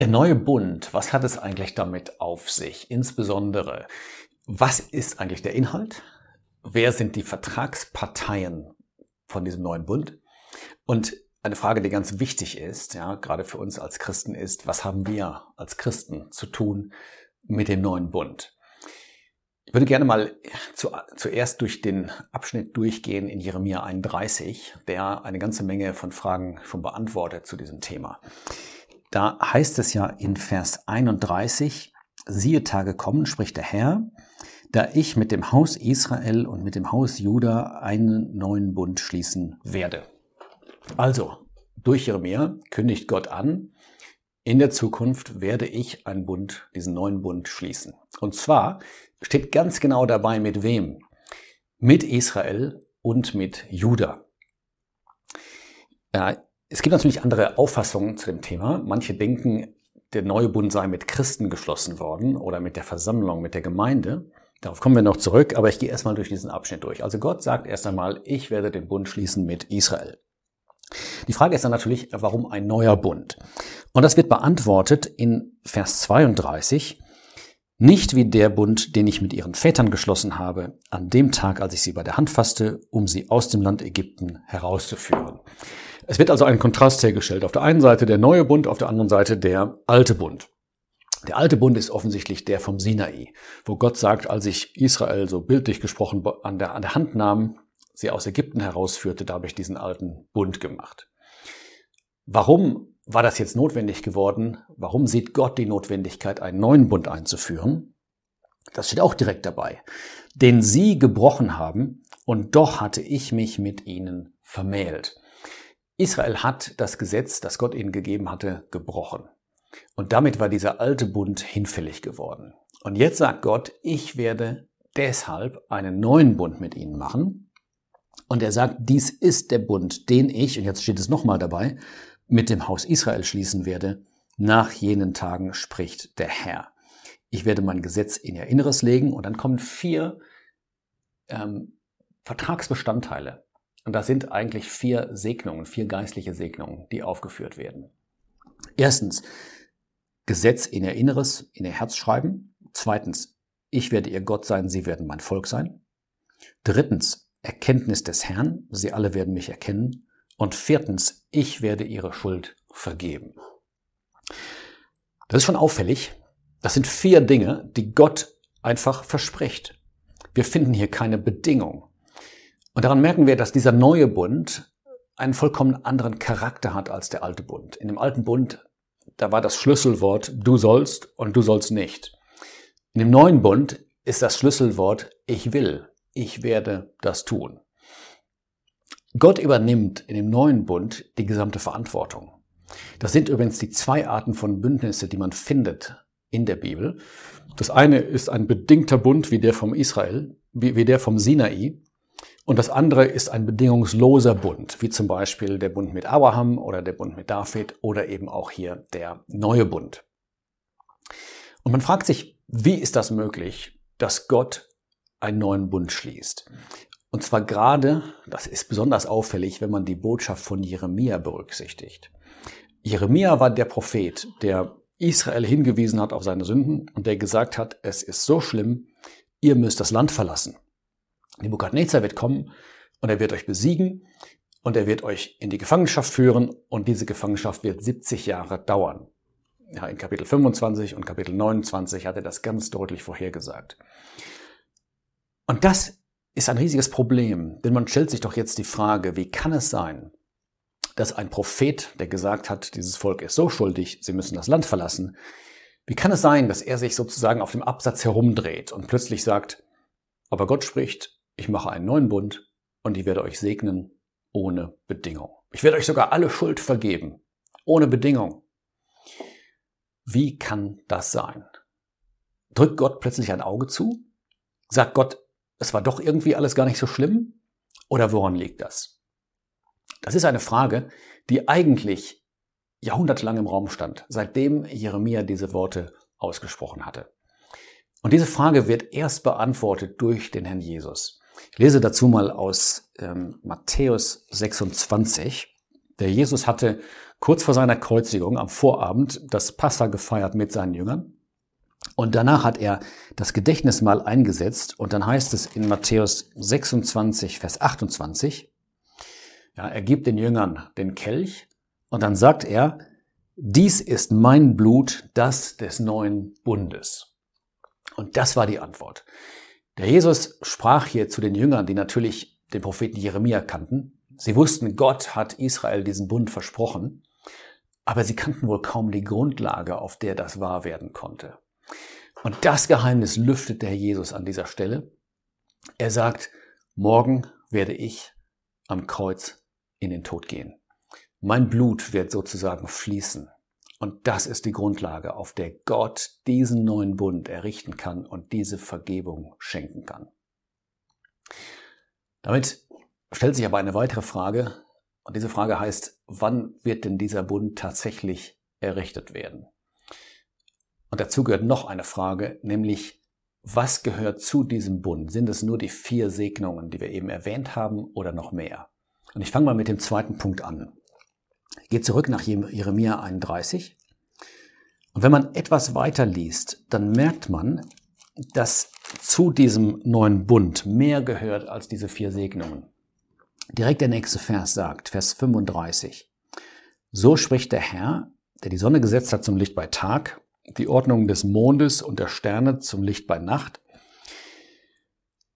Der neue Bund, was hat es eigentlich damit auf sich? Insbesondere, was ist eigentlich der Inhalt? Wer sind die Vertragsparteien von diesem neuen Bund? Und eine Frage, die ganz wichtig ist, ja, gerade für uns als Christen ist, was haben wir als Christen zu tun mit dem neuen Bund? Ich würde gerne mal zu, zuerst durch den Abschnitt durchgehen in Jeremia 31, der eine ganze Menge von Fragen schon beantwortet zu diesem Thema. Da heißt es ja in Vers 31, siehe Tage kommen, spricht der Herr, da ich mit dem Haus Israel und mit dem Haus Juda einen neuen Bund schließen werde. Also, durch Jeremia kündigt Gott an, in der Zukunft werde ich einen Bund, diesen neuen Bund schließen. Und zwar steht ganz genau dabei, mit wem? Mit Israel und mit Juda. Es gibt natürlich andere Auffassungen zu dem Thema. Manche denken, der neue Bund sei mit Christen geschlossen worden oder mit der Versammlung, mit der Gemeinde. Darauf kommen wir noch zurück, aber ich gehe erstmal durch diesen Abschnitt durch. Also Gott sagt erst einmal, ich werde den Bund schließen mit Israel. Die Frage ist dann natürlich, warum ein neuer Bund? Und das wird beantwortet in Vers 32. Nicht wie der Bund, den ich mit ihren Vätern geschlossen habe, an dem Tag, als ich sie bei der Hand fasste, um sie aus dem Land Ägypten herauszuführen. Es wird also ein Kontrast hergestellt. Auf der einen Seite der neue Bund, auf der anderen Seite der alte Bund. Der alte Bund ist offensichtlich der vom Sinai, wo Gott sagt, als ich Israel so bildlich gesprochen an der, an der Hand nahm, sie aus Ägypten herausführte, da habe ich diesen alten Bund gemacht. Warum war das jetzt notwendig geworden? Warum sieht Gott die Notwendigkeit, einen neuen Bund einzuführen? Das steht auch direkt dabei. Den sie gebrochen haben, und doch hatte ich mich mit ihnen vermählt. Israel hat das Gesetz, das Gott ihnen gegeben hatte, gebrochen. Und damit war dieser alte Bund hinfällig geworden. Und jetzt sagt Gott, ich werde deshalb einen neuen Bund mit ihnen machen, und er sagt, dies ist der Bund, den ich, und jetzt steht es nochmal dabei, mit dem Haus Israel schließen werde. Nach jenen Tagen spricht der Herr. Ich werde mein Gesetz in ihr Inneres legen und dann kommen vier ähm, Vertragsbestandteile. Und das sind eigentlich vier Segnungen, vier geistliche Segnungen, die aufgeführt werden. Erstens, Gesetz in ihr Inneres, in ihr Herz schreiben. Zweitens, ich werde ihr Gott sein, sie werden mein Volk sein. Drittens, Erkenntnis des Herrn, sie alle werden mich erkennen. Und viertens, ich werde ihre Schuld vergeben. Das ist schon auffällig. Das sind vier Dinge, die Gott einfach verspricht. Wir finden hier keine Bedingung. Und daran merken wir, dass dieser neue Bund einen vollkommen anderen Charakter hat als der alte Bund. In dem alten Bund, da war das Schlüsselwort du sollst und du sollst nicht. In dem neuen Bund ist das Schlüsselwort ich will ich werde das tun. Gott übernimmt in dem neuen Bund die gesamte Verantwortung. Das sind übrigens die zwei Arten von Bündnisse, die man findet in der Bibel. Das eine ist ein bedingter Bund wie der vom Israel, wie, wie der vom Sinai. Und das andere ist ein bedingungsloser Bund, wie zum Beispiel der Bund mit Abraham oder der Bund mit David oder eben auch hier der neue Bund. Und man fragt sich, wie ist das möglich, dass Gott einen neuen Bund schließt. Und zwar gerade, das ist besonders auffällig, wenn man die Botschaft von Jeremia berücksichtigt. Jeremia war der Prophet, der Israel hingewiesen hat auf seine Sünden und der gesagt hat, es ist so schlimm, ihr müsst das Land verlassen. Nebukadnezar wird kommen und er wird euch besiegen und er wird euch in die Gefangenschaft führen und diese Gefangenschaft wird 70 Jahre dauern. Ja, in Kapitel 25 und Kapitel 29 hat er das ganz deutlich vorhergesagt. Und das ist ein riesiges Problem, denn man stellt sich doch jetzt die Frage, wie kann es sein, dass ein Prophet, der gesagt hat, dieses Volk ist so schuldig, sie müssen das Land verlassen, wie kann es sein, dass er sich sozusagen auf dem Absatz herumdreht und plötzlich sagt, aber Gott spricht, ich mache einen neuen Bund und ich werde euch segnen ohne Bedingung. Ich werde euch sogar alle Schuld vergeben, ohne Bedingung. Wie kann das sein? Drückt Gott plötzlich ein Auge zu? Sagt Gott, es war doch irgendwie alles gar nicht so schlimm? Oder woran liegt das? Das ist eine Frage, die eigentlich jahrhundertelang im Raum stand, seitdem Jeremia diese Worte ausgesprochen hatte. Und diese Frage wird erst beantwortet durch den Herrn Jesus. Ich lese dazu mal aus ähm, Matthäus 26. Der Jesus hatte kurz vor seiner Kreuzigung am Vorabend das Passa gefeiert mit seinen Jüngern. Und danach hat er das Gedächtnismal eingesetzt und dann heißt es in Matthäus 26, Vers 28, ja, er gibt den Jüngern den Kelch und dann sagt er, dies ist mein Blut, das des neuen Bundes. Und das war die Antwort. Der Jesus sprach hier zu den Jüngern, die natürlich den Propheten Jeremia kannten. Sie wussten, Gott hat Israel diesen Bund versprochen, aber sie kannten wohl kaum die Grundlage, auf der das wahr werden konnte. Und das Geheimnis lüftet der Jesus an dieser Stelle. Er sagt, morgen werde ich am Kreuz in den Tod gehen. Mein Blut wird sozusagen fließen. Und das ist die Grundlage, auf der Gott diesen neuen Bund errichten kann und diese Vergebung schenken kann. Damit stellt sich aber eine weitere Frage. Und diese Frage heißt, wann wird denn dieser Bund tatsächlich errichtet werden? Und dazu gehört noch eine Frage, nämlich, was gehört zu diesem Bund? Sind es nur die vier Segnungen, die wir eben erwähnt haben, oder noch mehr? Und ich fange mal mit dem zweiten Punkt an. Gehe zurück nach Jeremia 31. Und wenn man etwas weiter liest, dann merkt man, dass zu diesem neuen Bund mehr gehört als diese vier Segnungen. Direkt der nächste Vers sagt, Vers 35. So spricht der Herr, der die Sonne gesetzt hat zum Licht bei Tag die Ordnung des Mondes und der Sterne zum Licht bei Nacht,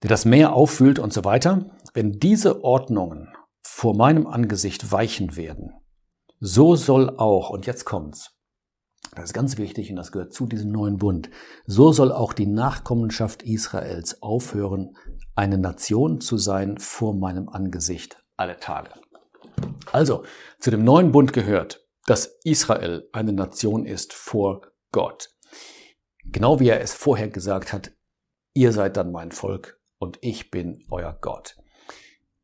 der das Meer auffüllt und so weiter, wenn diese Ordnungen vor meinem Angesicht weichen werden, so soll auch, und jetzt kommt's, das ist ganz wichtig und das gehört zu diesem neuen Bund, so soll auch die Nachkommenschaft Israels aufhören, eine Nation zu sein vor meinem Angesicht alle Tage. Also, zu dem neuen Bund gehört, dass Israel eine Nation ist vor Gott. Genau wie er es vorher gesagt hat, ihr seid dann mein Volk und ich bin euer Gott.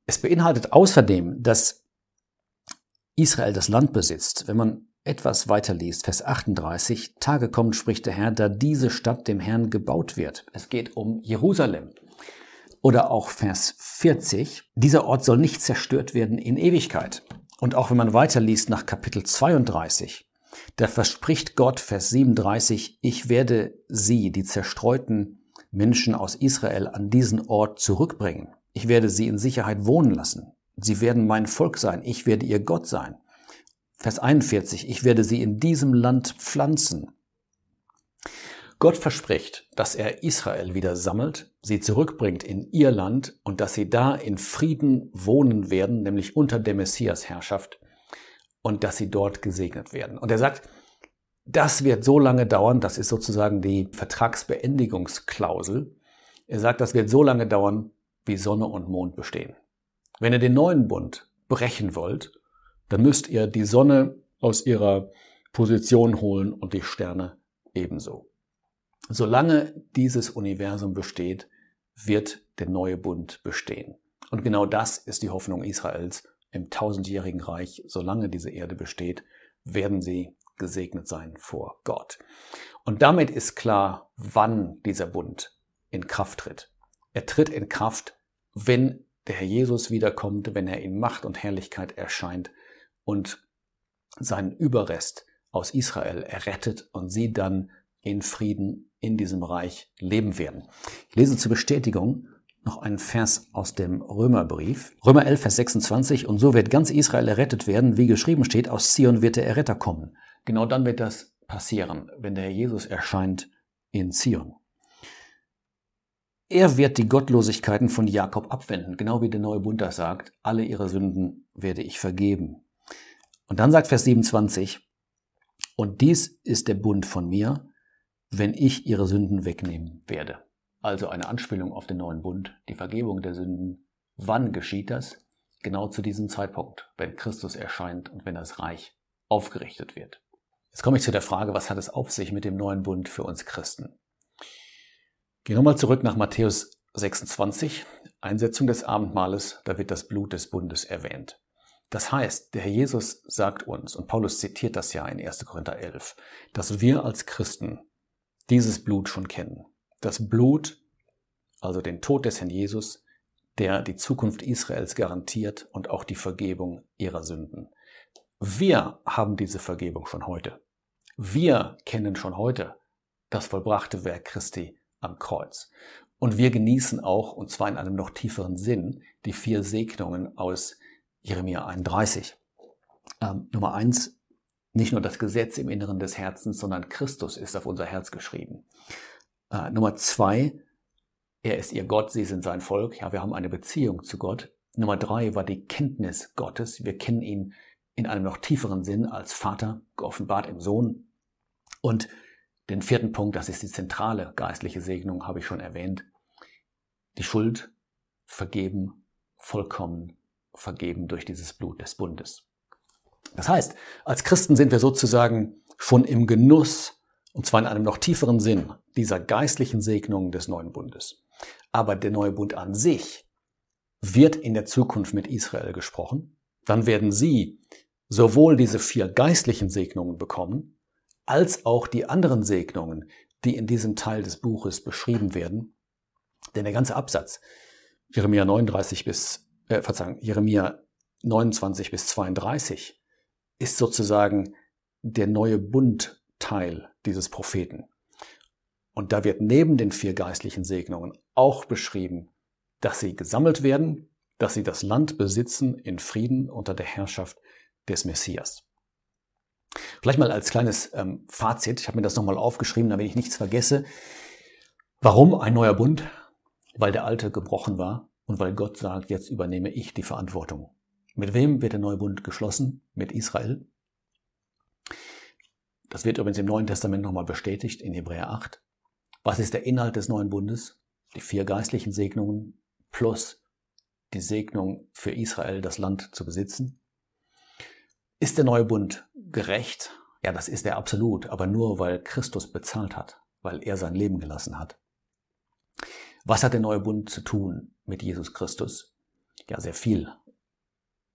Es beinhaltet außerdem, dass Israel das Land besitzt. Wenn man etwas weiter liest, Vers 38, Tage kommen, spricht der Herr, da diese Stadt dem Herrn gebaut wird. Es geht um Jerusalem. Oder auch Vers 40, dieser Ort soll nicht zerstört werden in Ewigkeit. Und auch wenn man weiterliest nach Kapitel 32, da verspricht Gott, Vers 37, ich werde sie, die zerstreuten Menschen aus Israel, an diesen Ort zurückbringen. Ich werde sie in Sicherheit wohnen lassen. Sie werden mein Volk sein. Ich werde ihr Gott sein. Vers 41, ich werde sie in diesem Land pflanzen. Gott verspricht, dass er Israel wieder sammelt, sie zurückbringt in ihr Land und dass sie da in Frieden wohnen werden, nämlich unter der Messias-Herrschaft und dass sie dort gesegnet werden. Und er sagt, das wird so lange dauern, das ist sozusagen die Vertragsbeendigungsklausel. Er sagt, das wird so lange dauern, wie Sonne und Mond bestehen. Wenn ihr den neuen Bund brechen wollt, dann müsst ihr die Sonne aus ihrer Position holen und die Sterne ebenso. Solange dieses Universum besteht, wird der neue Bund bestehen. Und genau das ist die Hoffnung Israels im tausendjährigen Reich, solange diese Erde besteht, werden sie gesegnet sein vor Gott. Und damit ist klar, wann dieser Bund in Kraft tritt. Er tritt in Kraft, wenn der Herr Jesus wiederkommt, wenn er in Macht und Herrlichkeit erscheint und seinen Überrest aus Israel errettet und sie dann in Frieden in diesem Reich leben werden. Ich lese zur Bestätigung noch einen Vers aus dem Römerbrief. Römer 11, Vers 26. Und so wird ganz Israel errettet werden, wie geschrieben steht, aus Zion wird der Erretter kommen. Genau dann wird das passieren, wenn der Herr Jesus erscheint in Zion. Er wird die Gottlosigkeiten von Jakob abwenden, genau wie der neue Bund das sagt. Alle ihre Sünden werde ich vergeben. Und dann sagt Vers 27, und dies ist der Bund von mir, wenn ich ihre Sünden wegnehmen werde also eine Anspielung auf den neuen Bund, die Vergebung der Sünden. Wann geschieht das? Genau zu diesem Zeitpunkt, wenn Christus erscheint und wenn das Reich aufgerichtet wird. Jetzt komme ich zu der Frage, was hat es auf sich mit dem neuen Bund für uns Christen? Gehen wir nochmal zurück nach Matthäus 26, Einsetzung des Abendmahles, da wird das Blut des Bundes erwähnt. Das heißt, der Herr Jesus sagt uns, und Paulus zitiert das ja in 1. Korinther 11, dass wir als Christen dieses Blut schon kennen das Blut, also den Tod des Herrn Jesus, der die Zukunft Israels garantiert und auch die Vergebung ihrer Sünden. Wir haben diese Vergebung schon heute. Wir kennen schon heute das vollbrachte Werk Christi am Kreuz. Und wir genießen auch, und zwar in einem noch tieferen Sinn, die vier Segnungen aus Jeremia 31. Ähm, Nummer eins, nicht nur das Gesetz im Inneren des Herzens, sondern Christus ist auf unser Herz geschrieben. Äh, Nummer zwei, er ist ihr Gott, sie sind sein Volk. Ja, wir haben eine Beziehung zu Gott. Nummer drei war die Kenntnis Gottes. Wir kennen ihn in einem noch tieferen Sinn als Vater, geoffenbart im Sohn. Und den vierten Punkt, das ist die zentrale geistliche Segnung, habe ich schon erwähnt. Die Schuld vergeben, vollkommen vergeben durch dieses Blut des Bundes. Das heißt, als Christen sind wir sozusagen schon im Genuss, und zwar in einem noch tieferen Sinn, dieser geistlichen Segnung des neuen Bundes. Aber der neue Bund an sich wird in der Zukunft mit Israel gesprochen. Dann werden sie sowohl diese vier geistlichen Segnungen bekommen, als auch die anderen Segnungen, die in diesem Teil des Buches beschrieben werden. Denn der ganze Absatz, Jeremia 39 bis, äh, Verzeihung, Jeremia 29 bis 32, ist sozusagen der neue Bundteil dieses Propheten. Und da wird neben den vier geistlichen Segnungen auch beschrieben, dass sie gesammelt werden, dass sie das Land besitzen in Frieden unter der Herrschaft des Messias. Vielleicht mal als kleines ähm, Fazit, ich habe mir das nochmal aufgeschrieben, damit ich nichts vergesse. Warum ein neuer Bund? Weil der alte gebrochen war und weil Gott sagt, jetzt übernehme ich die Verantwortung. Mit wem wird der neue Bund geschlossen? Mit Israel. Das wird übrigens im Neuen Testament nochmal bestätigt in Hebräer 8. Was ist der Inhalt des neuen Bundes? Die vier geistlichen Segnungen plus die Segnung für Israel, das Land zu besitzen. Ist der neue Bund gerecht? Ja, das ist er absolut, aber nur weil Christus bezahlt hat, weil er sein Leben gelassen hat. Was hat der neue Bund zu tun mit Jesus Christus? Ja, sehr viel.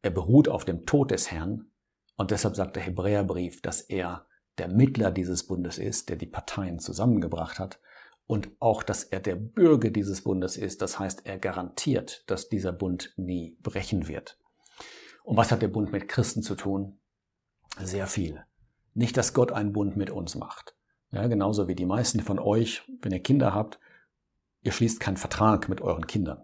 Er beruht auf dem Tod des Herrn und deshalb sagt der Hebräerbrief, dass er der Mittler dieses Bundes ist, der die Parteien zusammengebracht hat und auch, dass er der Bürger dieses Bundes ist. Das heißt, er garantiert, dass dieser Bund nie brechen wird. Und was hat der Bund mit Christen zu tun? Sehr viel. Nicht, dass Gott einen Bund mit uns macht. Ja, genauso wie die meisten von euch, wenn ihr Kinder habt, ihr schließt keinen Vertrag mit euren Kindern.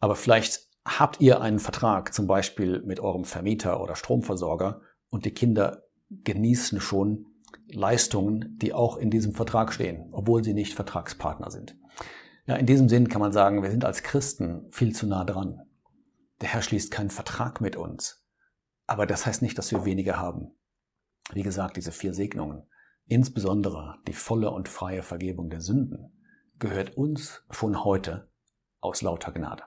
Aber vielleicht habt ihr einen Vertrag, zum Beispiel mit eurem Vermieter oder Stromversorger, und die Kinder genießen schon Leistungen, die auch in diesem Vertrag stehen, obwohl sie nicht Vertragspartner sind. Ja, in diesem Sinn kann man sagen, wir sind als Christen viel zu nah dran. Der Herr schließt keinen Vertrag mit uns. Aber das heißt nicht, dass wir weniger haben. Wie gesagt, diese vier Segnungen, insbesondere die volle und freie Vergebung der Sünden, gehört uns schon heute aus lauter Gnade.